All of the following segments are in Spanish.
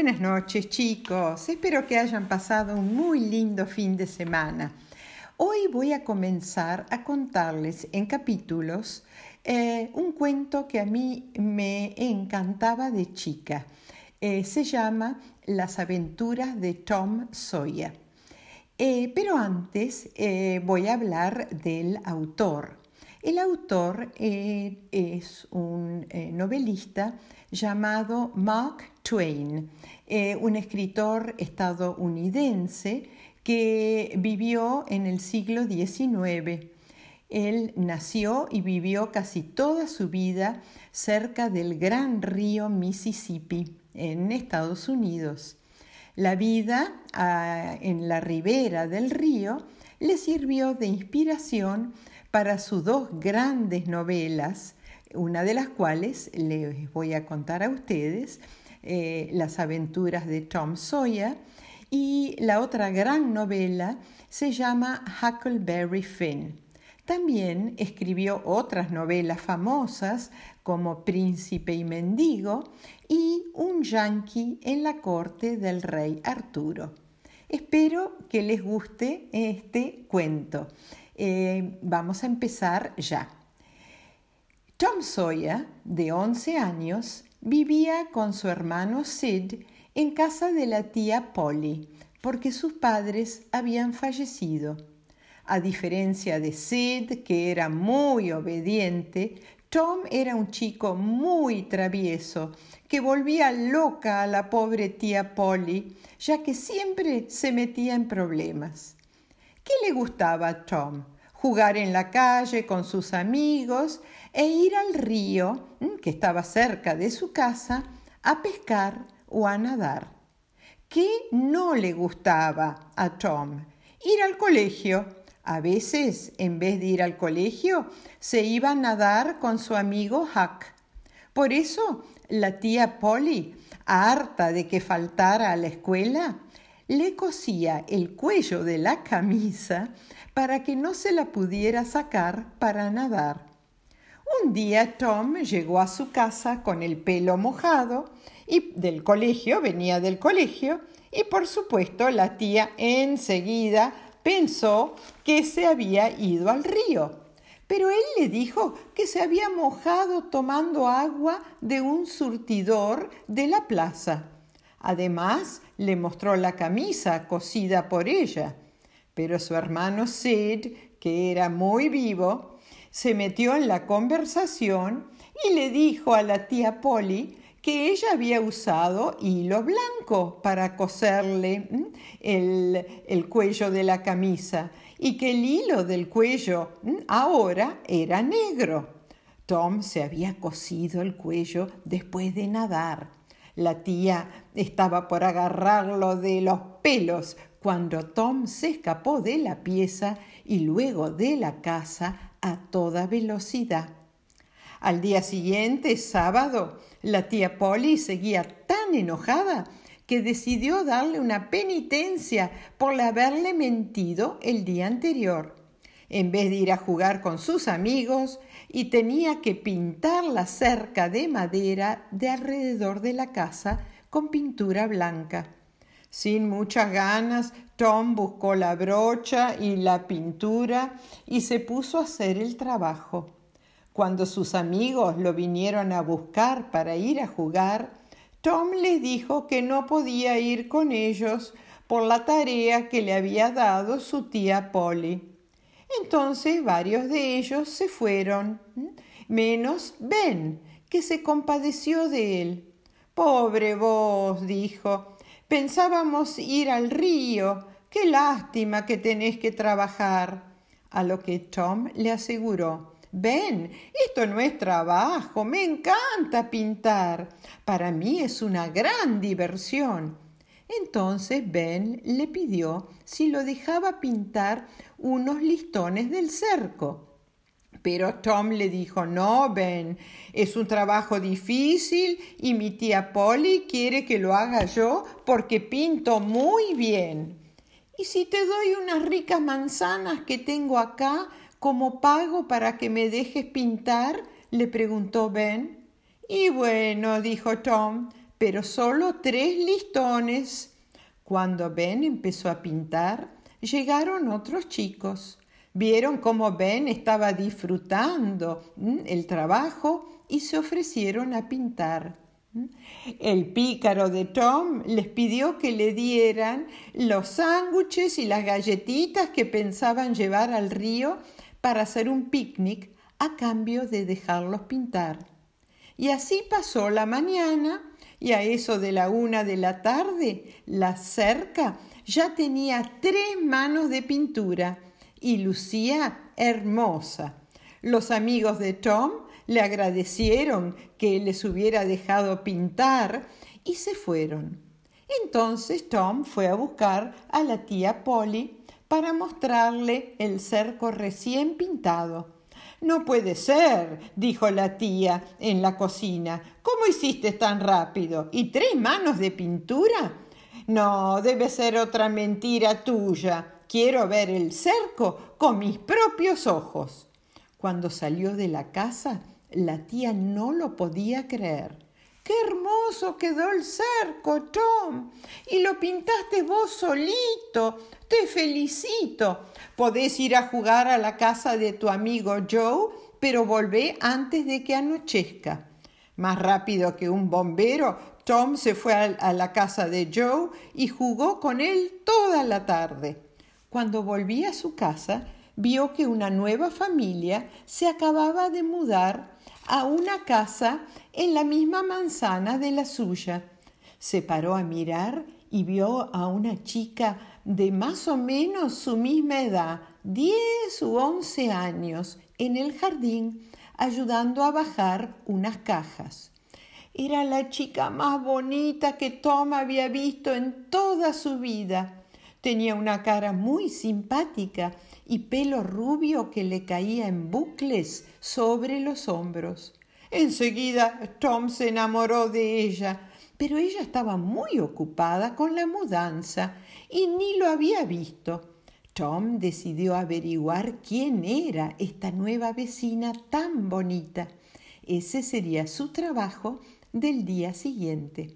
Buenas noches chicos, espero que hayan pasado un muy lindo fin de semana. Hoy voy a comenzar a contarles en capítulos eh, un cuento que a mí me encantaba de chica. Eh, se llama Las aventuras de Tom Sawyer. Eh, pero antes voy a hablar del autor. El autor es un novelista llamado Mark Twain, eh, un escritor estadounidense que vivió en el siglo XIX. Él nació y vivió casi toda su vida cerca del gran río Mississippi, en Estados Unidos. La vida ah, en la ribera del río le sirvió de inspiración para sus dos grandes novelas, una de las cuales les voy a contar a ustedes, eh, Las aventuras de Tom Sawyer, y la otra gran novela se llama Huckleberry Finn. También escribió otras novelas famosas como Príncipe y Mendigo y Un Yankee en la corte del rey Arturo. Espero que les guste este cuento. Eh, vamos a empezar ya. Tom Sawyer, de 11 años, vivía con su hermano Sid en casa de la tía Polly, porque sus padres habían fallecido. A diferencia de Sid, que era muy obediente, Tom era un chico muy travieso, que volvía loca a la pobre tía Polly, ya que siempre se metía en problemas. ¿Qué le gustaba a Tom? jugar en la calle con sus amigos e ir al río, mm, que estaba cerca de su casa, a pescar o a nadar. ¿Qué no le gustaba a Tom? Ir al colegio. A veces, en vez de ir al colegio, se iba a nadar con su amigo Huck. Por eso, la tía Polly, harta de que faltara a la escuela, le cosía el cuello de la camisa para que no se la pudiera sacar para nadar. Un día Tom llegó a su casa con el pelo mojado y del colegio, venía del colegio, y por supuesto la tía enseguida pensó que se había ido al río. Pero él le dijo que se había mojado tomando agua de un surtidor de la plaza. Además, le mostró la camisa cosida por ella. Pero su hermano Sid, que era muy vivo, se metió en la conversación y le dijo a la tía Polly que ella había usado hilo blanco para coserle el, el, cuello de la camisa y que el hilo del cuello ahora era negro. Tom se había cosido el cuello después de nadar la tía estaba por agarrarlo de los pelos cuando Tom se escapó de la pieza y luego de la casa a toda velocidad. Al día siguiente, sábado, la tía Polly seguía tan enojada que decidió darle una penitencia por haberle mentido el día anterior en vez de ir a jugar con sus amigos y tenía que pintar la cerca de madera de alrededor de la casa con pintura blanca. Sin muchas ganas, Tom buscó la brocha y la pintura y se puso a hacer el trabajo. Cuando sus amigos lo vinieron a buscar para ir a jugar, Tom les dijo que no podía ir con ellos por la tarea que le había dado su tía Polly. Entonces varios de ellos se fueron, menos Ben, que se compadeció de él. Pobre vos, dijo, pensábamos ir al río. Qué lástima que tenés que trabajar. A lo que Tom le aseguró, Ben, esto no es trabajo, me encanta pintar. Para mí es una gran diversión. Entonces Ben le pidió si lo dejaba pintar unos listones del cerco. Pero Tom le dijo, no, Ben, es un trabajo difícil y mi tía Polly quiere que lo haga yo porque pinto muy bien. ¿Y si te doy unas ricas manzanas que tengo acá como pago para que me dejes pintar? le preguntó Ben. Y bueno, dijo Tom, pero solo tres listones. Cuando Ben empezó a pintar, llegaron otros chicos. Vieron cómo Ben estaba disfrutando el trabajo y se ofrecieron a pintar. El pícaro de Tom les pidió que le dieran los sándwiches y las galletitas que pensaban llevar al río para hacer un picnic a cambio de dejarlos pintar. Y así pasó la mañana y a eso de la una de la tarde la cerca ya tenía tres manos de pintura y lucía hermosa. Los amigos de Tom le agradecieron que les hubiera dejado pintar y se fueron. Entonces Tom fue a buscar a la tía Polly para mostrarle el cerco recién pintado. No puede ser, dijo la tía en la cocina. ¿Cómo hiciste tan rápido? ¿Y tres manos de pintura? No, debe ser otra mentira tuya. Quiero ver el cerco con mis propios ojos. Cuando salió de la casa, la tía no lo podía creer. ¡Qué hermoso quedó el cerco, Tom! Y lo pintaste vos solito. Te felicito. Podés ir a jugar a la casa de tu amigo Joe, pero volvé antes de que anochezca. Más rápido que un bombero, Tom se fue a la casa de Joe y jugó con él toda la tarde. Cuando volví a su casa, vio que una nueva familia se acababa de mudar a una casa en la misma manzana de la suya. Se paró a mirar y vio a una chica de más o menos su misma edad, diez u once años, en el jardín, ayudando a bajar unas cajas. Era la chica más bonita que Tom había visto en toda su vida. Tenía una cara muy simpática y pelo rubio que le caía en bucles sobre los hombros. Enseguida Tom se enamoró de ella, pero ella estaba muy ocupada con la mudanza y ni lo había visto. Tom decidió averiguar quién era esta nueva vecina tan bonita. Ese sería su trabajo del día siguiente.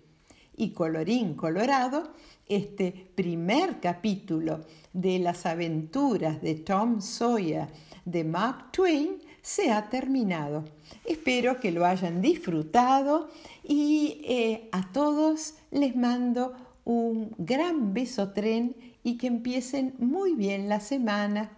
Y colorín colorado, este primer capítulo de las aventuras de Tom Sawyer de Mark Twain se ha terminado. Espero que lo hayan disfrutado y eh, a todos les mando un gran beso tren y que empiecen muy bien la semana.